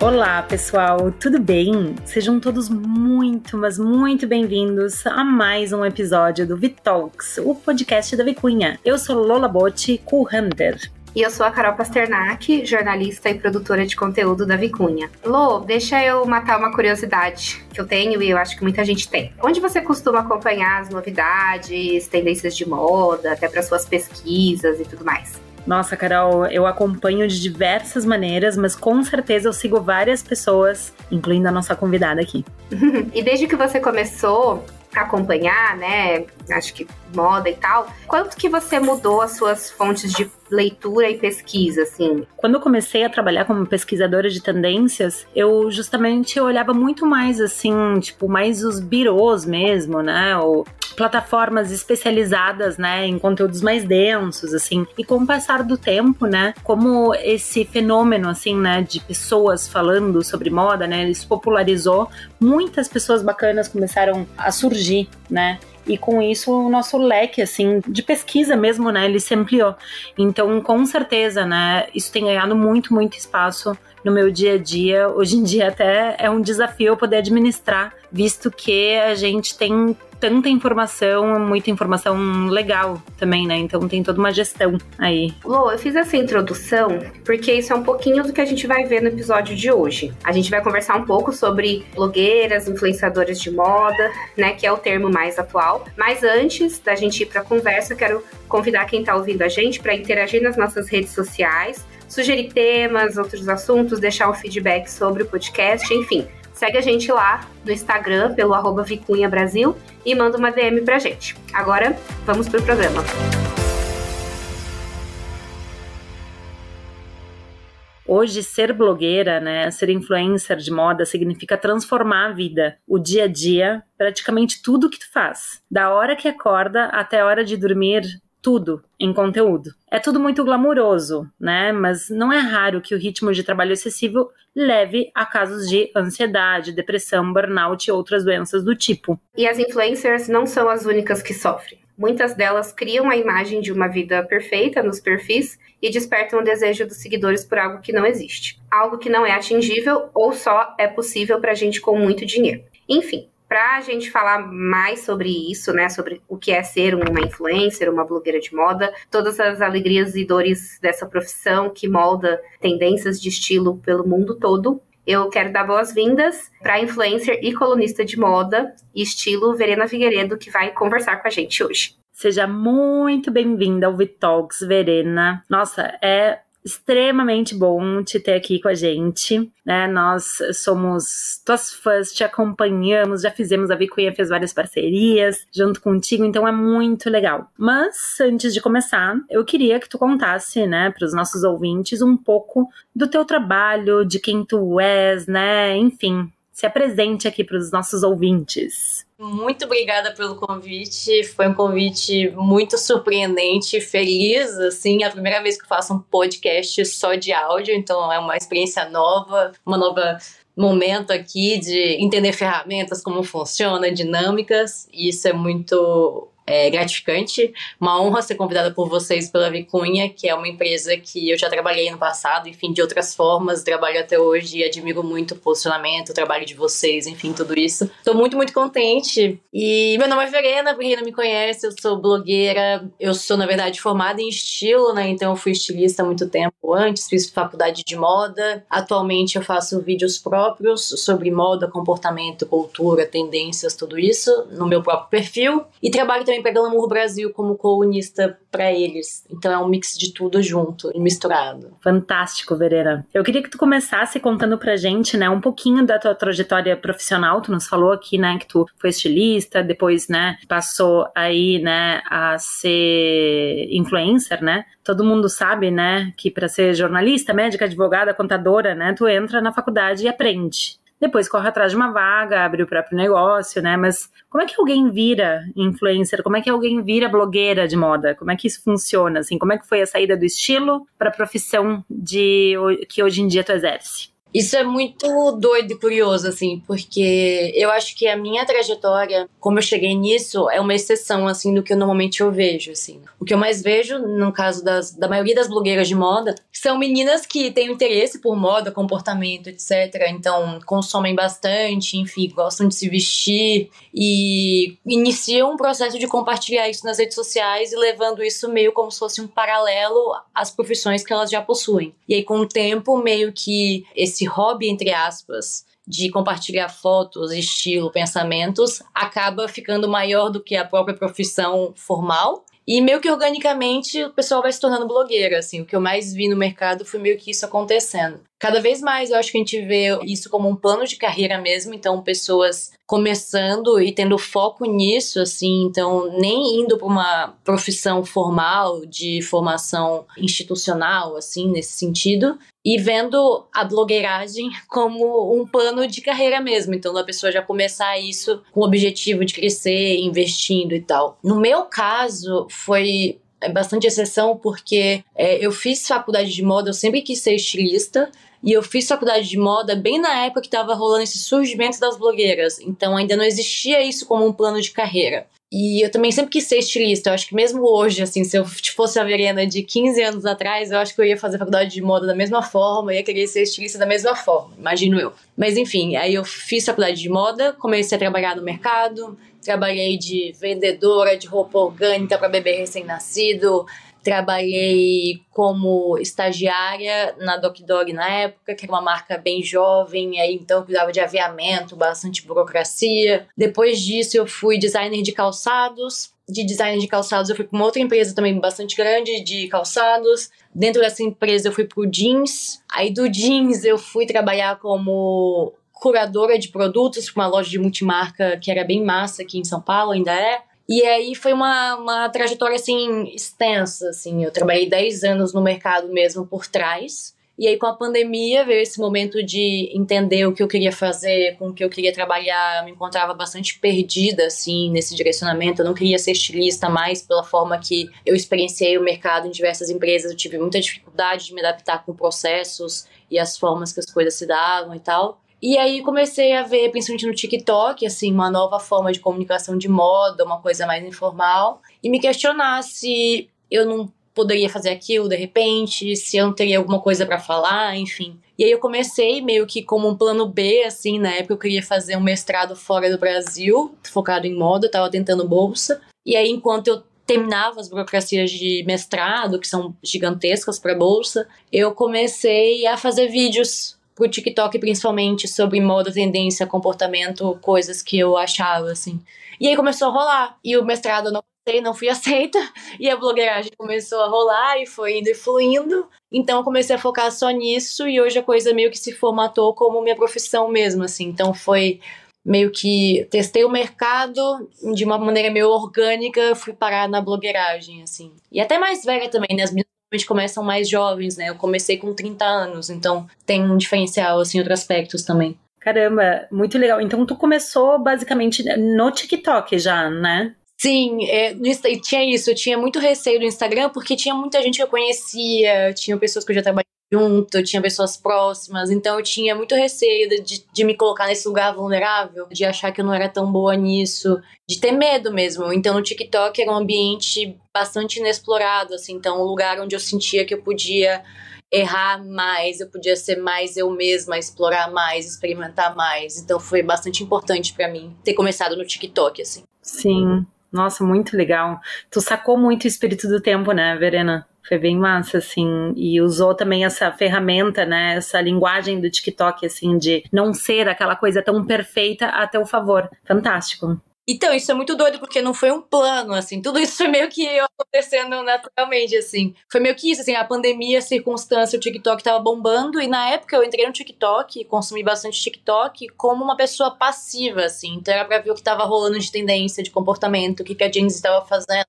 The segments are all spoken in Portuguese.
Olá, pessoal, tudo bem? Sejam todos muito, mas muito bem-vindos a mais um episódio do Vitalks, o podcast da Vicunha. Eu sou Lola Botti, co-hunter. E eu sou a Carol Pasternak, jornalista e produtora de conteúdo da Vicunha. Lô, deixa eu matar uma curiosidade que eu tenho e eu acho que muita gente tem. Onde você costuma acompanhar as novidades, tendências de moda, até para suas pesquisas e tudo mais? Nossa, Carol, eu acompanho de diversas maneiras, mas com certeza eu sigo várias pessoas, incluindo a nossa convidada aqui. e desde que você começou a acompanhar, né, acho que moda e tal, quanto que você mudou as suas fontes de leitura e pesquisa, assim? Quando eu comecei a trabalhar como pesquisadora de tendências, eu justamente olhava muito mais, assim, tipo, mais os birôs mesmo, né? Ou plataformas especializadas, né, em conteúdos mais densos, assim. E com o passar do tempo, né, como esse fenômeno, assim, né, de pessoas falando sobre moda, né, ele se popularizou, muitas pessoas bacanas começaram a surgir, né? E com isso o nosso leque assim de pesquisa mesmo, né, ele se ampliou. Então, com certeza, né, isso tem ganhado muito, muito espaço no meu dia a dia. Hoje em dia até é um desafio poder administrar, visto que a gente tem tanta informação, muita informação legal também, né? Então tem toda uma gestão aí. Lô, eu fiz essa introdução porque isso é um pouquinho do que a gente vai ver no episódio de hoje. A gente vai conversar um pouco sobre blogueiras, influenciadoras de moda, né? Que é o termo mais atual. Mas antes da gente ir para a conversa, quero convidar quem está ouvindo a gente para interagir nas nossas redes sociais sugerir temas, outros assuntos, deixar um feedback sobre o podcast, enfim. Segue a gente lá no Instagram pelo arroba Vicunha Brasil e manda uma DM pra gente. Agora, vamos pro programa. Hoje, ser blogueira, né, ser influencer de moda significa transformar a vida, o dia a dia, praticamente tudo que tu faz. Da hora que acorda até a hora de dormir, tudo em conteúdo. É tudo muito glamuroso, né? Mas não é raro que o ritmo de trabalho excessivo leve a casos de ansiedade, depressão, burnout e outras doenças do tipo. E as influencers não são as únicas que sofrem. Muitas delas criam a imagem de uma vida perfeita nos perfis e despertam o desejo dos seguidores por algo que não existe. Algo que não é atingível ou só é possível para gente com muito dinheiro. Enfim, para a gente falar mais sobre isso, né, sobre o que é ser uma influencer, uma blogueira de moda, todas as alegrias e dores dessa profissão que molda tendências de estilo pelo mundo todo, eu quero dar boas-vindas para a influencer e colunista de moda e estilo Verena Figueiredo, que vai conversar com a gente hoje. Seja muito bem-vinda ao Vitalks, Verena. Nossa, é extremamente bom te ter aqui com a gente, né? Nós somos tuas fãs, te acompanhamos, já fizemos a Vicunha, fez várias parcerias junto contigo, então é muito legal. Mas antes de começar, eu queria que tu contasse, né, para os nossos ouvintes um pouco do teu trabalho, de quem tu és, né? Enfim, se apresente aqui para os nossos ouvintes. Muito obrigada pelo convite. Foi um convite muito surpreendente, feliz. Assim, é a primeira vez que eu faço um podcast só de áudio, então é uma experiência nova, uma nova momento aqui de entender ferramentas, como funciona, dinâmicas. E isso é muito é, gratificante. Uma honra ser convidada por vocês pela Vicunha, que é uma empresa que eu já trabalhei no passado, enfim, de outras formas, trabalho até hoje e admiro muito o posicionamento, o trabalho de vocês, enfim, tudo isso. Estou muito, muito contente. E meu nome é Verena, pra quem não me conhece, eu sou blogueira, eu sou, na verdade, formada em estilo, né? Então eu fui estilista há muito tempo antes, fiz faculdade de moda. Atualmente eu faço vídeos próprios sobre moda, comportamento, cultura, tendências, tudo isso, no meu próprio perfil. E trabalho também também para Glamour Brasil como colunista para eles. Então é um mix de tudo junto e misturado. Fantástico, Verena. Eu queria que tu começasse contando pra gente, né, um pouquinho da tua trajetória profissional. Tu nos falou aqui, né, que tu foi estilista, depois, né, passou aí, né, a ser influencer, né? Todo mundo sabe, né, que para ser jornalista, médica, advogada, contadora, né, tu entra na faculdade e aprende depois corre atrás de uma vaga, abre o próprio negócio, né? Mas como é que alguém vira influencer? Como é que alguém vira blogueira de moda? Como é que isso funciona? Assim, como é que foi a saída do estilo para a profissão de que hoje em dia tu exerce? Isso é muito doido e curioso, assim, porque eu acho que a minha trajetória, como eu cheguei nisso, é uma exceção, assim, do que eu normalmente eu vejo, assim. O que eu mais vejo, no caso das, da maioria das blogueiras de moda, são meninas que têm interesse por moda, comportamento, etc. Então, consomem bastante, enfim, gostam de se vestir e iniciam um processo de compartilhar isso nas redes sociais e levando isso meio como se fosse um paralelo às profissões que elas já possuem. E aí, com o tempo, meio que esse hobby, entre aspas, de compartilhar fotos, estilo, pensamentos, acaba ficando maior do que a própria profissão formal. E meio que organicamente o pessoal vai se tornando blogueira, assim. O que eu mais vi no mercado foi meio que isso acontecendo. Cada vez mais eu acho que a gente vê isso como um plano de carreira mesmo, então pessoas começando e tendo foco nisso, assim, então nem indo para uma profissão formal de formação institucional, assim, nesse sentido, e vendo a blogueiragem como um plano de carreira mesmo. Então, a pessoa já começar isso com o objetivo de crescer, investindo e tal. No meu caso, foi bastante exceção porque é, eu fiz faculdade de moda, eu sempre quis ser estilista. E eu fiz faculdade de moda bem na época que estava rolando esse surgimento das blogueiras. Então ainda não existia isso como um plano de carreira. E eu também sempre quis ser estilista. Eu acho que mesmo hoje, assim, se eu fosse a Verena de 15 anos atrás, eu acho que eu ia fazer faculdade de moda da mesma forma, ia querer ser estilista da mesma forma, imagino eu. Mas enfim, aí eu fiz faculdade de moda, comecei a trabalhar no mercado, trabalhei de vendedora de roupa orgânica para bebê recém-nascido, Trabalhei como estagiária na Doc Dog na época, que era uma marca bem jovem, aí então eu cuidava de aviamento, bastante burocracia. Depois disso eu fui designer de calçados. De designer de calçados eu fui para uma outra empresa também bastante grande de calçados. Dentro dessa empresa eu fui pro jeans. Aí do jeans eu fui trabalhar como curadora de produtos para uma loja de multimarca que era bem massa aqui em São Paulo, ainda é. E aí foi uma, uma trajetória, assim, extensa, assim. Eu trabalhei 10 anos no mercado mesmo por trás. E aí, com a pandemia, veio esse momento de entender o que eu queria fazer, com o que eu queria trabalhar. Eu me encontrava bastante perdida, assim, nesse direcionamento. Eu não queria ser estilista mais pela forma que eu experienciei o mercado em diversas empresas. Eu tive muita dificuldade de me adaptar com processos e as formas que as coisas se davam e tal. E aí comecei a ver, principalmente no TikTok, assim, uma nova forma de comunicação de moda, uma coisa mais informal, e me questionar se eu não poderia fazer aquilo de repente, se eu não teria alguma coisa para falar, enfim. E aí eu comecei meio que como um plano B, assim, na época eu queria fazer um mestrado fora do Brasil, focado em moda, eu tava tentando bolsa. E aí enquanto eu terminava as burocracias de mestrado, que são gigantescas para bolsa, eu comecei a fazer vídeos pro TikTok, principalmente, sobre moda, tendência, comportamento, coisas que eu achava, assim. E aí começou a rolar. E o mestrado eu não passei, não fui aceita. E a blogueiragem começou a rolar e foi indo e fluindo. Então eu comecei a focar só nisso e hoje a coisa meio que se formatou como minha profissão mesmo, assim. Então foi meio que testei o mercado de uma maneira meio orgânica, fui parar na blogueiragem, assim. E até mais velha também, né? As meninas começam mais jovens, né? Eu comecei com 30 anos, então tem um diferencial, assim, em outros aspectos também. Caramba, muito legal. Então tu começou basicamente no TikTok já, né? Sim, é, tinha isso. Eu tinha muito receio do Instagram porque tinha muita gente que eu conhecia, tinha pessoas que eu já trabalhei junto, tinha pessoas próximas, então eu tinha muito receio de, de me colocar nesse lugar vulnerável, de achar que eu não era tão boa nisso, de ter medo mesmo. Então no TikTok era um ambiente bastante inexplorado, assim, então um lugar onde eu sentia que eu podia errar mais, eu podia ser mais eu mesma, explorar mais, experimentar mais. Então foi bastante importante para mim ter começado no TikTok, assim. Sim. Nossa, muito legal. Tu sacou muito o espírito do tempo, né, Verena? Foi bem massa, assim, e usou também essa ferramenta, né, essa linguagem do TikTok, assim, de não ser aquela coisa tão perfeita a teu favor. Fantástico. Então, isso é muito doido, porque não foi um plano, assim. Tudo isso foi meio que acontecendo naturalmente, assim. Foi meio que isso, assim, a pandemia, a circunstância, o TikTok tava bombando. E na época eu entrei no TikTok, consumi bastante TikTok, como uma pessoa passiva, assim. Então era pra ver o que tava rolando de tendência, de comportamento, o que, que a Jeans estava fazendo.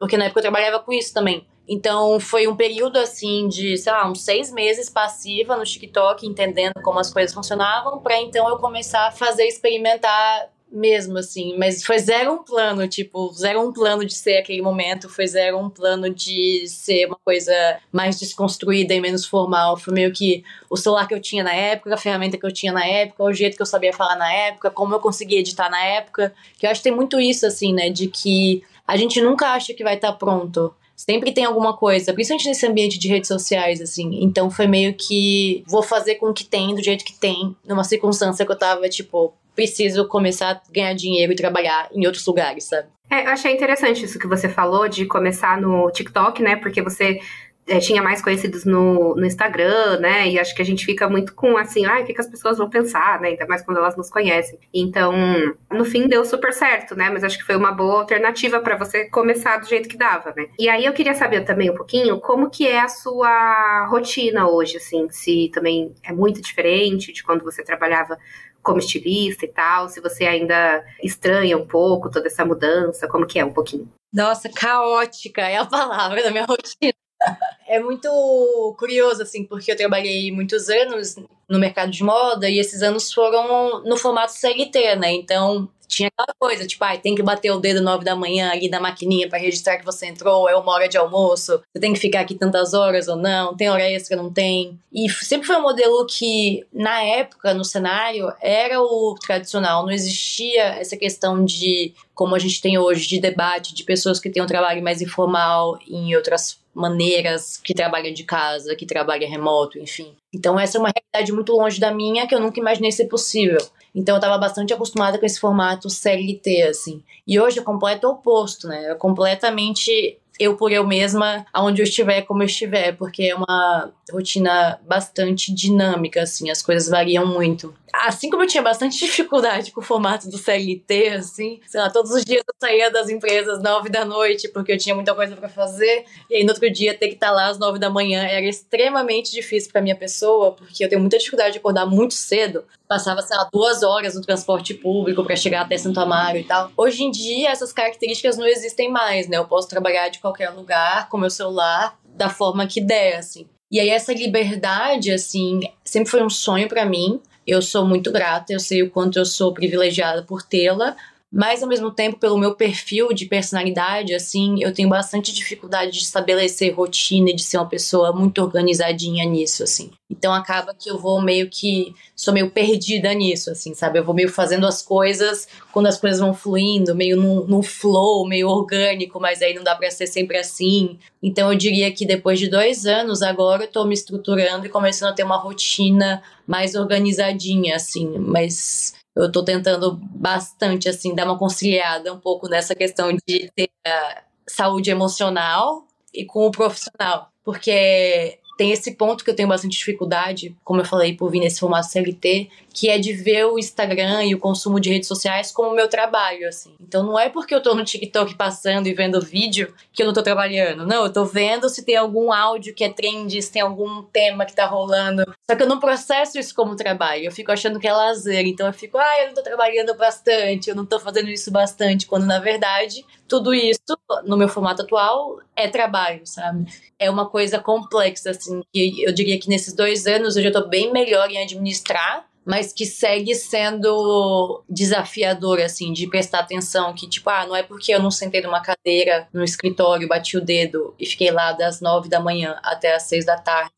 Porque na época eu trabalhava com isso também. Então foi um período assim de, sei lá, uns seis meses passiva no TikTok, entendendo como as coisas funcionavam, para então eu começar a fazer experimentar mesmo, assim. Mas foi zero um plano, tipo, zero um plano de ser aquele momento, foi zero um plano de ser uma coisa mais desconstruída e menos formal. Foi meio que o celular que eu tinha na época, a ferramenta que eu tinha na época, o jeito que eu sabia falar na época, como eu conseguia editar na época. Que eu acho que tem muito isso, assim, né? De que a gente nunca acha que vai estar tá pronto. Sempre tem alguma coisa, principalmente nesse ambiente de redes sociais, assim. Então foi meio que vou fazer com o que tem, do jeito que tem, numa circunstância que eu tava, tipo, preciso começar a ganhar dinheiro e trabalhar em outros lugares, sabe? É, eu achei interessante isso que você falou de começar no TikTok, né? Porque você é, tinha mais conhecidos no, no Instagram, né? E acho que a gente fica muito com assim, ah, o que, que as pessoas vão pensar, né? Ainda mais quando elas nos conhecem. Então, no fim deu super certo, né? Mas acho que foi uma boa alternativa para você começar do jeito que dava, né? E aí eu queria saber também um pouquinho como que é a sua rotina hoje, assim, se também é muito diferente de quando você trabalhava como estilista e tal, se você ainda estranha um pouco toda essa mudança, como que é um pouquinho? Nossa, caótica é a palavra da minha rotina. É muito curioso, assim, porque eu trabalhei muitos anos no mercado de moda e esses anos foram no formato CLT, né? Então, tinha aquela coisa, tipo, ah, tem que bater o dedo nove da manhã ali na maquininha para registrar que você entrou, é uma hora de almoço, você tem que ficar aqui tantas horas ou não, tem hora extra, não tem. E sempre foi um modelo que, na época, no cenário, era o tradicional, não existia essa questão de, como a gente tem hoje, de debate de pessoas que têm um trabalho mais informal em outras maneiras que trabalham de casa, que trabalham remoto, enfim. Então essa é uma realidade muito longe da minha que eu nunca imaginei ser possível. Então eu estava bastante acostumada com esse formato CLT, assim. E hoje é completo oposto, né? É completamente eu por eu mesma, aonde eu estiver, como eu estiver, porque é uma rotina bastante dinâmica, assim, as coisas variam muito. Assim como eu tinha bastante dificuldade com o formato do CLT, assim, sei lá, todos os dias eu saía das empresas nove da noite porque eu tinha muita coisa para fazer, e aí no outro dia ter que estar lá às nove da manhã era extremamente difícil para minha pessoa, porque eu tenho muita dificuldade de acordar muito cedo. Passava, sei lá, duas horas no transporte público para chegar até Santo Amaro e tal. Hoje em dia, essas características não existem mais, né? Eu posso trabalhar de qualquer lugar com meu celular da forma que der, assim. E aí essa liberdade, assim, sempre foi um sonho para mim. Eu sou muito grata, eu sei o quanto eu sou privilegiada por tê-la, mas ao mesmo tempo, pelo meu perfil de personalidade, assim, eu tenho bastante dificuldade de estabelecer rotina e de ser uma pessoa muito organizadinha nisso, assim. Então acaba que eu vou meio que sou meio perdida nisso, assim, sabe? Eu vou meio fazendo as coisas quando as coisas vão fluindo, meio num, flow, meio orgânico, mas aí não dá para ser sempre assim. Então eu diria que depois de dois anos agora eu tô me estruturando e começando a ter uma rotina mais organizadinha, assim, mas eu tô tentando bastante, assim, dar uma conciliada um pouco nessa questão de ter saúde emocional e com o profissional. Porque tem esse ponto que eu tenho bastante dificuldade, como eu falei, por vir nesse formato CLT, que é de ver o Instagram e o consumo de redes sociais como meu trabalho, assim. Então não é porque eu tô no TikTok passando e vendo vídeo que eu não tô trabalhando. Não, eu tô vendo se tem algum áudio que é trend, se tem algum tema que tá rolando. Só que eu não processo isso como trabalho. Eu fico achando que é lazer. Então eu fico, ah, eu não tô trabalhando bastante, eu não tô fazendo isso bastante, quando na verdade tudo isso, no meu formato atual, é trabalho, sabe? É uma coisa complexa, assim, que eu diria que nesses dois anos eu já tô bem melhor em administrar, mas que segue sendo desafiador, assim, de prestar atenção, que tipo, ah, não é porque eu não sentei numa cadeira no escritório, bati o dedo e fiquei lá das nove da manhã até as seis da tarde,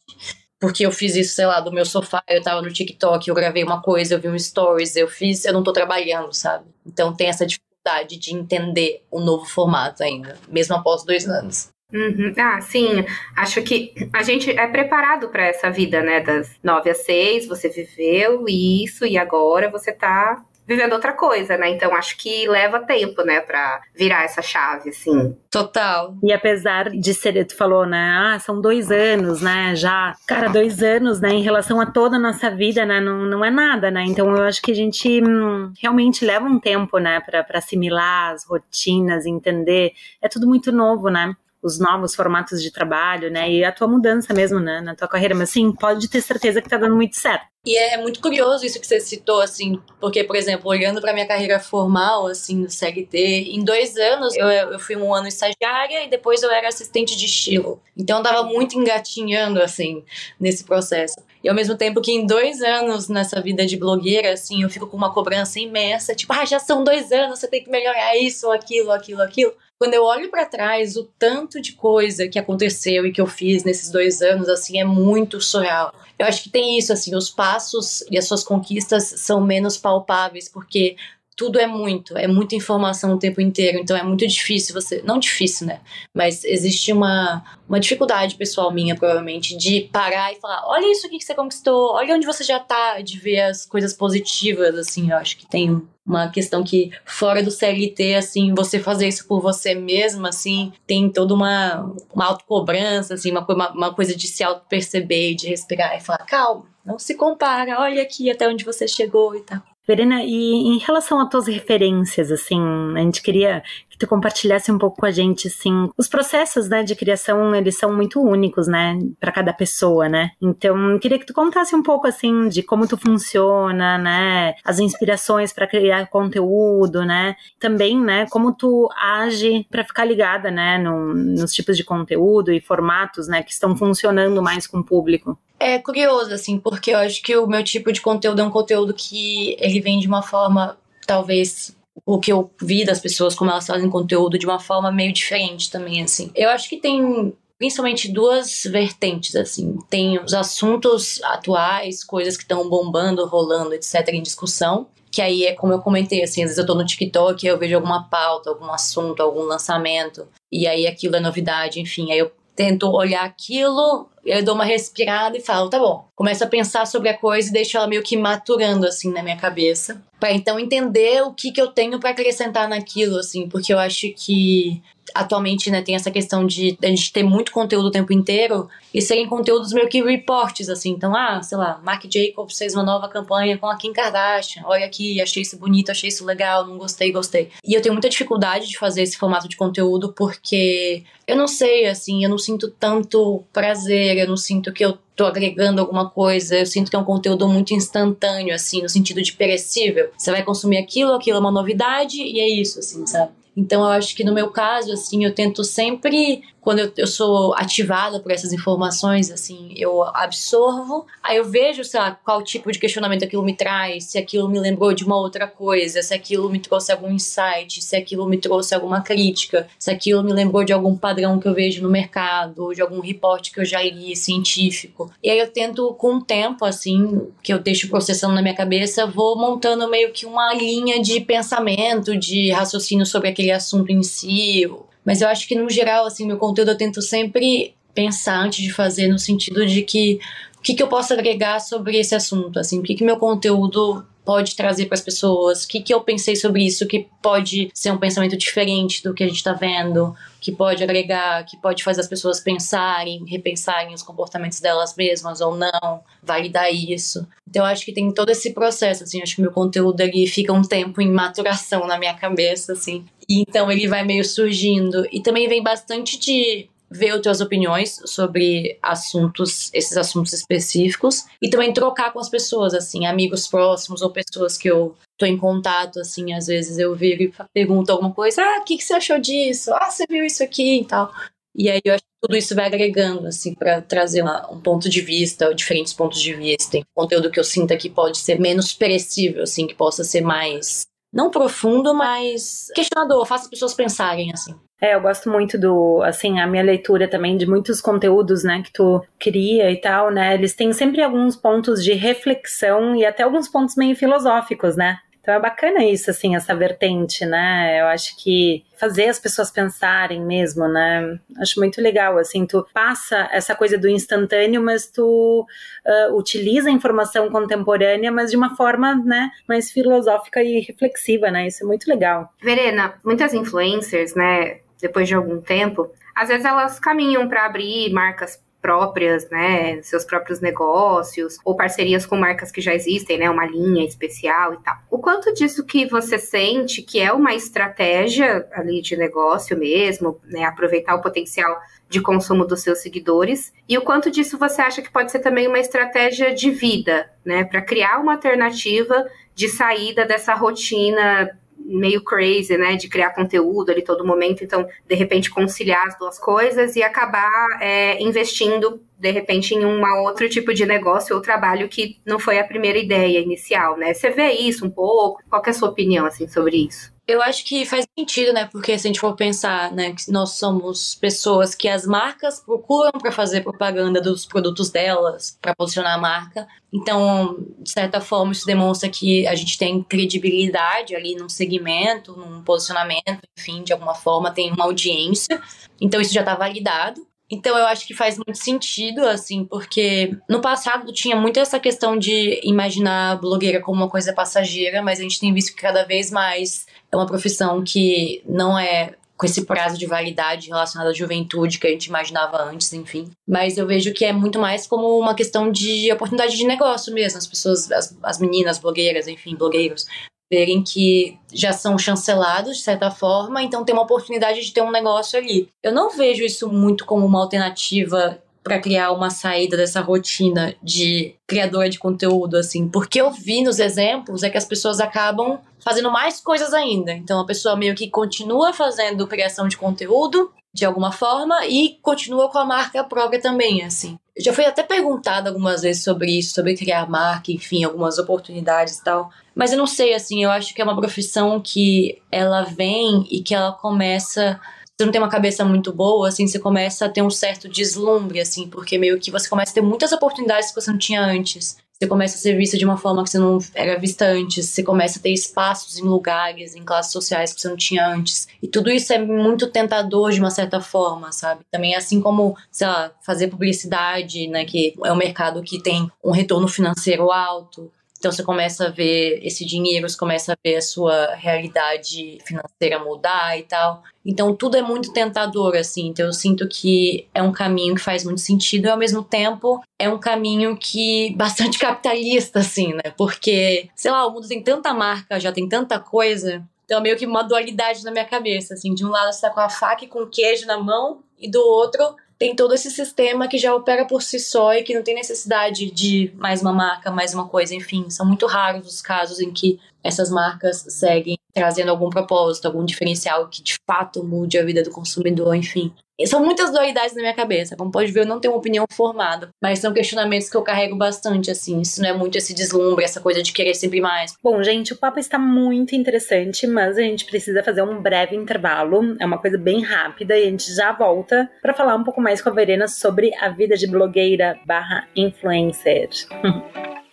porque eu fiz isso, sei lá, do meu sofá, eu tava no TikTok, eu gravei uma coisa, eu vi um stories, eu fiz, eu não tô trabalhando, sabe? Então tem essa dificuldade dificuldade de entender o novo formato ainda, mesmo após dois anos. Uhum. Ah, sim. Acho que a gente é preparado para essa vida, né? Das nove às seis, você viveu isso e agora você tá vivendo outra coisa, né? Então acho que leva tempo, né, para virar essa chave, assim. Total. E apesar de ser, tu falou, né? Ah, são dois anos, né? Já, cara, dois anos, né? Em relação a toda a nossa vida, né? Não, não é nada, né? Então eu acho que a gente hum, realmente leva um tempo, né, para assimilar as rotinas, entender. É tudo muito novo, né? Os novos formatos de trabalho, né? E a tua mudança mesmo, né? Na tua carreira. Mas sim, pode ter certeza que tá dando muito certo. E é muito curioso isso que você citou, assim, porque, por exemplo, olhando para minha carreira formal, assim, no CLT, em dois anos eu, eu fui um ano estagiária e depois eu era assistente de estilo. Então eu tava muito engatinhando, assim, nesse processo. E ao mesmo tempo que em dois anos nessa vida de blogueira, assim, eu fico com uma cobrança imensa, tipo, ah, já são dois anos, você tem que melhorar isso, aquilo, aquilo, aquilo. Quando eu olho para trás, o tanto de coisa que aconteceu e que eu fiz nesses dois anos, assim, é muito surreal. Eu acho que tem isso, assim, os passos e as suas conquistas são menos palpáveis, porque tudo é muito, é muita informação o tempo inteiro, então é muito difícil você, não difícil, né? Mas existe uma, uma dificuldade pessoal minha, provavelmente, de parar e falar: olha isso aqui que você conquistou, olha onde você já tá, de ver as coisas positivas, assim. Eu acho que tem uma questão que, fora do CLT, assim, você fazer isso por você mesma, assim, tem toda uma, uma autocobrança, assim, uma, uma, uma coisa de se auto-perceber, de respirar e falar: calma, não se compara, olha aqui até onde você chegou e tal. Verena, e em relação a tuas referências, assim, a gente queria que tu compartilhasse um pouco com a gente, assim, os processos, né, de criação, eles são muito únicos, né, para cada pessoa, né? Então, queria que tu contasse um pouco, assim, de como tu funciona, né, as inspirações para criar conteúdo, né? Também, né, como tu age para ficar ligada, né, no, nos tipos de conteúdo e formatos, né, que estão funcionando mais com o público. É curioso, assim, porque eu acho que o meu tipo de conteúdo é um conteúdo que ele vem de uma forma, talvez, o que eu vi das pessoas, como elas fazem conteúdo, de uma forma meio diferente também, assim. Eu acho que tem principalmente duas vertentes, assim. Tem os assuntos atuais, coisas que estão bombando, rolando, etc., em discussão. Que aí é como eu comentei, assim, às vezes eu tô no TikTok eu vejo alguma pauta, algum assunto, algum lançamento, e aí aquilo é novidade, enfim. Aí eu tento olhar aquilo, eu dou uma respirada e falo, tá bom. Começo a pensar sobre a coisa e deixo ela meio que maturando assim na minha cabeça, para então entender o que que eu tenho para acrescentar naquilo assim, porque eu acho que atualmente, né, tem essa questão de a gente ter muito conteúdo o tempo inteiro e serem conteúdos meio que reportes, assim. Então, ah, sei lá, Marc Jacobs fez uma nova campanha com a Kim Kardashian. Olha aqui, achei isso bonito, achei isso legal, não gostei, gostei. E eu tenho muita dificuldade de fazer esse formato de conteúdo porque eu não sei, assim, eu não sinto tanto prazer, eu não sinto que eu tô agregando alguma coisa, eu sinto que é um conteúdo muito instantâneo, assim, no sentido de perecível. Você vai consumir aquilo, aquilo é uma novidade e é isso, assim, sabe? Então eu acho que no meu caso, assim, eu tento sempre, quando eu, eu sou ativada por essas informações, assim, eu absorvo, aí eu vejo, sei lá, qual tipo de questionamento aquilo me traz, se aquilo me lembrou de uma outra coisa, se aquilo me trouxe algum insight, se aquilo me trouxe alguma crítica, se aquilo me lembrou de algum padrão que eu vejo no mercado, ou de algum reporte que eu já li científico. E aí eu tento, com o tempo, assim, que eu deixo processando na minha cabeça, vou montando meio que uma linha de pensamento, de raciocínio sobre aquele aquele assunto em si. Mas eu acho que, no geral, assim, meu conteúdo eu tento sempre pensar antes de fazer, no sentido de que o que, que eu posso agregar sobre esse assunto, assim, o que, que meu conteúdo pode trazer para as pessoas, o que, que eu pensei sobre isso, que pode ser um pensamento diferente do que a gente está vendo, que pode agregar, que pode fazer as pessoas pensarem, repensarem os comportamentos delas mesmas ou não, validar isso. Então eu acho que tem todo esse processo, assim, acho que meu conteúdo ali fica um tempo em maturação na minha cabeça, assim. E então ele vai meio surgindo. E também vem bastante de ver outras opiniões sobre assuntos, esses assuntos específicos e também trocar com as pessoas, assim, amigos próximos ou pessoas que eu tô em contato, assim, às vezes eu viro e pergunto alguma coisa, ah, o que, que você achou disso? Ah, você viu isso aqui e tal. E aí eu acho que tudo isso vai agregando, assim, para trazer uma, um ponto de vista, diferentes pontos de vista. Tem conteúdo que eu sinta que pode ser menos perecível, assim, que possa ser mais não profundo, mas questionador, faça as pessoas pensarem, assim. É, eu gosto muito do, assim, a minha leitura também de muitos conteúdos, né, que tu cria e tal, né, eles têm sempre alguns pontos de reflexão e até alguns pontos meio filosóficos, né, então é bacana isso, assim, essa vertente, né? Eu acho que fazer as pessoas pensarem mesmo, né? Acho muito legal, assim, tu passa essa coisa do instantâneo, mas tu uh, utiliza a informação contemporânea, mas de uma forma, né, mais filosófica e reflexiva, né? Isso é muito legal. Verena, muitas influencers, né, depois de algum tempo, às vezes elas caminham para abrir marcas próprias, né, seus próprios negócios, ou parcerias com marcas que já existem, né, uma linha especial e tal. O quanto disso que você sente que é uma estratégia ali de negócio mesmo, né, aproveitar o potencial de consumo dos seus seguidores, e o quanto disso você acha que pode ser também uma estratégia de vida, né, para criar uma alternativa de saída dessa rotina meio crazy, né, de criar conteúdo ali todo momento, então, de repente, conciliar as duas coisas e acabar é, investindo, de repente, em um outro tipo de negócio ou trabalho que não foi a primeira ideia inicial, né? Você vê isso um pouco? Qual é a sua opinião, assim, sobre isso? Eu acho que faz sentido, né? Porque se a gente for pensar, né, que nós somos pessoas que as marcas procuram para fazer propaganda dos produtos delas, para posicionar a marca. Então, de certa forma, isso demonstra que a gente tem credibilidade ali num segmento, num posicionamento, enfim, de alguma forma tem uma audiência. Então, isso já está validado. Então eu acho que faz muito sentido, assim, porque no passado tinha muito essa questão de imaginar a blogueira como uma coisa passageira, mas a gente tem visto que cada vez mais é uma profissão que não é com esse prazo de validade relacionado à juventude que a gente imaginava antes, enfim. Mas eu vejo que é muito mais como uma questão de oportunidade de negócio mesmo. As pessoas, as, as meninas blogueiras, enfim, blogueiros, verem que já são chancelados de certa forma, então tem uma oportunidade de ter um negócio ali. Eu não vejo isso muito como uma alternativa para criar uma saída dessa rotina de criadora de conteúdo, assim, porque eu vi nos exemplos é que as pessoas acabam fazendo mais coisas ainda. Então a pessoa meio que continua fazendo criação de conteúdo de alguma forma e continua com a marca própria também, assim. Eu já fui até perguntado algumas vezes sobre isso, sobre criar marca, enfim, algumas oportunidades e tal. Mas eu não sei, assim, eu acho que é uma profissão que ela vem e que ela começa você não tem uma cabeça muito boa, assim, você começa a ter um certo deslumbre, assim, porque meio que você começa a ter muitas oportunidades que você não tinha antes. Você começa a ser vista de uma forma que você não era vista antes. Você começa a ter espaços em lugares, em classes sociais que você não tinha antes. E tudo isso é muito tentador de uma certa forma, sabe? Também é assim como, sei lá, fazer publicidade, né? Que é um mercado que tem um retorno financeiro alto. Então você começa a ver esse dinheiro, você começa a ver a sua realidade financeira mudar e tal. Então tudo é muito tentador, assim. Então eu sinto que é um caminho que faz muito sentido e ao mesmo tempo é um caminho que bastante capitalista, assim, né? Porque, sei lá, o mundo tem tanta marca, já tem tanta coisa. Então é meio que uma dualidade na minha cabeça, assim. De um lado você tá com a faca e com o queijo na mão e do outro tem todo esse sistema que já opera por si só e que não tem necessidade de mais uma marca, mais uma coisa, enfim. São muito raros os casos em que essas marcas seguem trazendo algum propósito, algum diferencial que de fato mude a vida do consumidor, enfim. São muitas dualidades na minha cabeça. Como pode ver, eu não tenho uma opinião formada. Mas são questionamentos que eu carrego bastante, assim. Isso não é muito esse deslumbre, essa coisa de querer sempre mais. Bom, gente, o papo está muito interessante, mas a gente precisa fazer um breve intervalo. É uma coisa bem rápida e a gente já volta para falar um pouco mais com a Verena sobre a vida de blogueira barra influencer.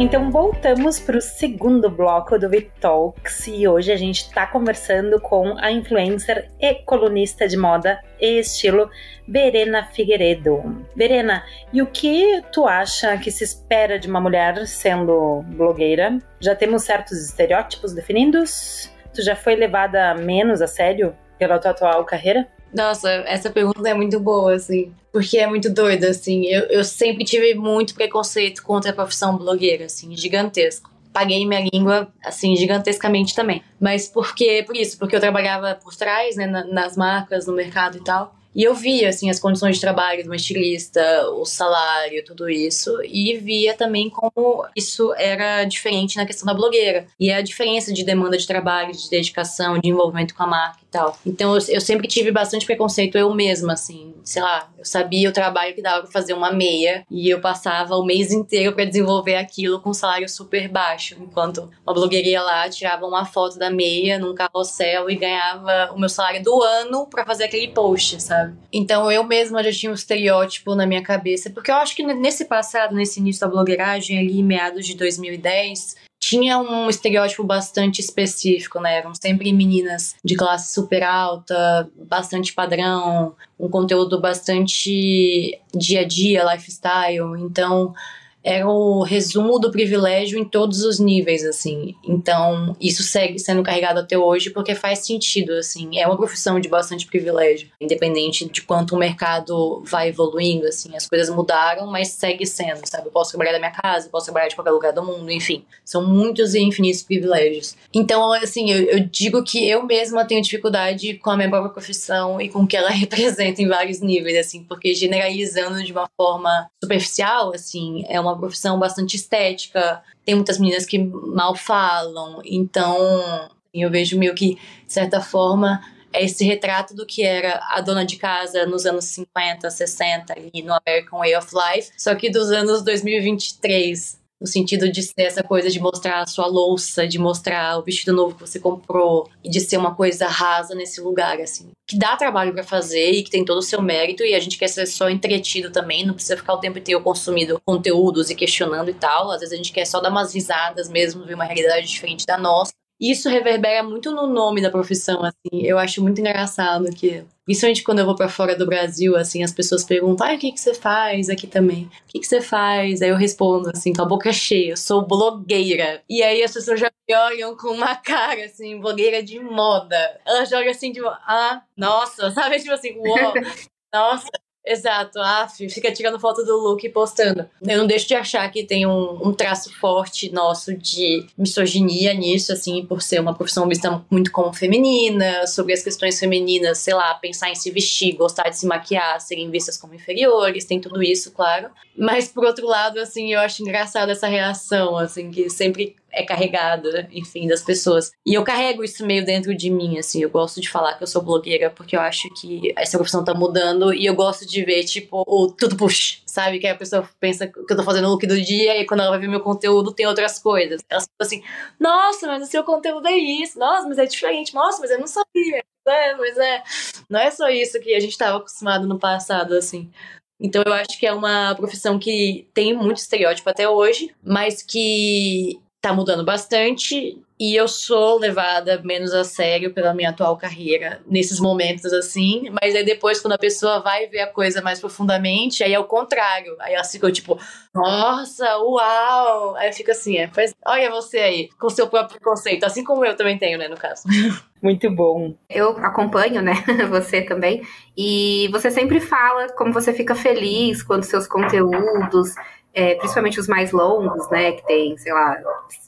Então voltamos para o segundo bloco do Vitalks e hoje a gente está conversando com a influencer e colunista de moda e estilo Verena Figueiredo. Verena, e o que tu acha que se espera de uma mulher sendo blogueira? Já temos certos estereótipos definidos? Tu já foi levada menos a sério pela tua atual carreira? Nossa, essa pergunta é muito boa, assim. Porque é muito doida, assim. Eu, eu sempre tive muito preconceito contra a profissão blogueira, assim, gigantesco. Paguei minha língua, assim, gigantescamente também. Mas por quê? Por isso, porque eu trabalhava por trás, né, nas marcas, no mercado e tal. E eu via, assim, as condições de trabalho de uma estilista, o salário, tudo isso. E via também como isso era diferente na questão da blogueira. E a diferença de demanda de trabalho, de dedicação, de envolvimento com a marca tal. Então eu, eu sempre tive bastante preconceito eu mesma, assim. Sei lá, eu sabia o trabalho que dava pra fazer uma meia. E eu passava o mês inteiro para desenvolver aquilo com um salário super baixo. Enquanto uma blogueirinha lá tirava uma foto da meia num carrossel e ganhava o meu salário do ano para fazer aquele post, sabe? Então eu mesma já tinha um estereótipo na minha cabeça, porque eu acho que nesse passado, nesse início da blogueiragem, ali meados de 2010, tinha um estereótipo bastante específico, né? Eram sempre meninas de classe super alta, bastante padrão, um conteúdo bastante dia a dia, lifestyle. Então, era o resumo do privilégio em todos os níveis, assim. Então, isso segue sendo carregado até hoje porque faz sentido, assim. É uma profissão de bastante privilégio, independente de quanto o mercado vai evoluindo, assim. As coisas mudaram, mas segue sendo, sabe? Eu posso trabalhar da minha casa, posso trabalhar de qualquer lugar do mundo, enfim. São muitos e infinitos privilégios. Então, assim, eu, eu digo que eu mesma tenho dificuldade com a minha própria profissão e com o que ela representa em vários níveis, assim, porque generalizando de uma forma superficial, assim, é uma profissão bastante estética, tem muitas meninas que mal falam, então eu vejo meio que, de certa forma, é esse retrato do que era a dona de casa nos anos 50, 60, ali no American Way of Life, só que dos anos 2023 no sentido de ser essa coisa de mostrar a sua louça, de mostrar o vestido novo que você comprou e de ser uma coisa rasa nesse lugar, assim. Que dá trabalho para fazer e que tem todo o seu mérito e a gente quer ser só entretido também, não precisa ficar o tempo inteiro consumindo conteúdos e questionando e tal. Às vezes a gente quer só dar umas risadas mesmo, ver uma realidade diferente da nossa. Isso reverbera muito no nome da profissão, assim. Eu acho muito engraçado que, principalmente quando eu vou para fora do Brasil, assim, as pessoas perguntam: ah, o que, que você faz aqui também? O que, que você faz? Aí eu respondo, assim, com a boca cheia: eu sou blogueira. E aí as pessoas já me olham com uma cara, assim, blogueira de moda. Elas jogam assim, tipo, ah, nossa, sabe? Tipo assim, uou. Nossa, Exato, a fica tirando foto do look e postando. Eu não deixo de achar que tem um, um, traço forte nosso de misoginia nisso, assim, por ser uma profissão vista muito como feminina, sobre as questões femininas, sei lá, pensar em se vestir, gostar de se maquiar, serem vistas como inferiores, tem tudo isso, claro. Mas por outro lado, assim, eu acho engraçado essa reação, assim, que sempre é carregada, enfim, das pessoas. E eu carrego isso meio dentro de mim, assim. Eu gosto de falar que eu sou blogueira porque eu acho que essa profissão tá mudando e eu gosto de ver, tipo, o tudo push, sabe? Que a pessoa pensa que eu tô fazendo o look do dia e quando ela vai ver meu conteúdo tem outras coisas. Elas ficam assim, nossa, mas o seu conteúdo é isso, nossa, mas é diferente, nossa, mas eu não sabia. É, mas é. Não é só isso que a gente estava acostumado no passado, assim. Então eu acho que é uma profissão que tem muito estereótipo até hoje, mas que tá mudando bastante e eu sou levada menos a sério pela minha atual carreira nesses momentos assim, mas aí depois quando a pessoa vai ver a coisa mais profundamente, aí é o contrário. Aí ela fica tipo, nossa, uau! Aí eu fico assim, é, pois, olha você aí, com seu próprio conceito, assim como eu também tenho, né, no caso. Muito bom. Eu acompanho, né, você também, e você sempre fala como você fica feliz quando seus conteúdos é, principalmente os mais longos, né, que tem, sei lá,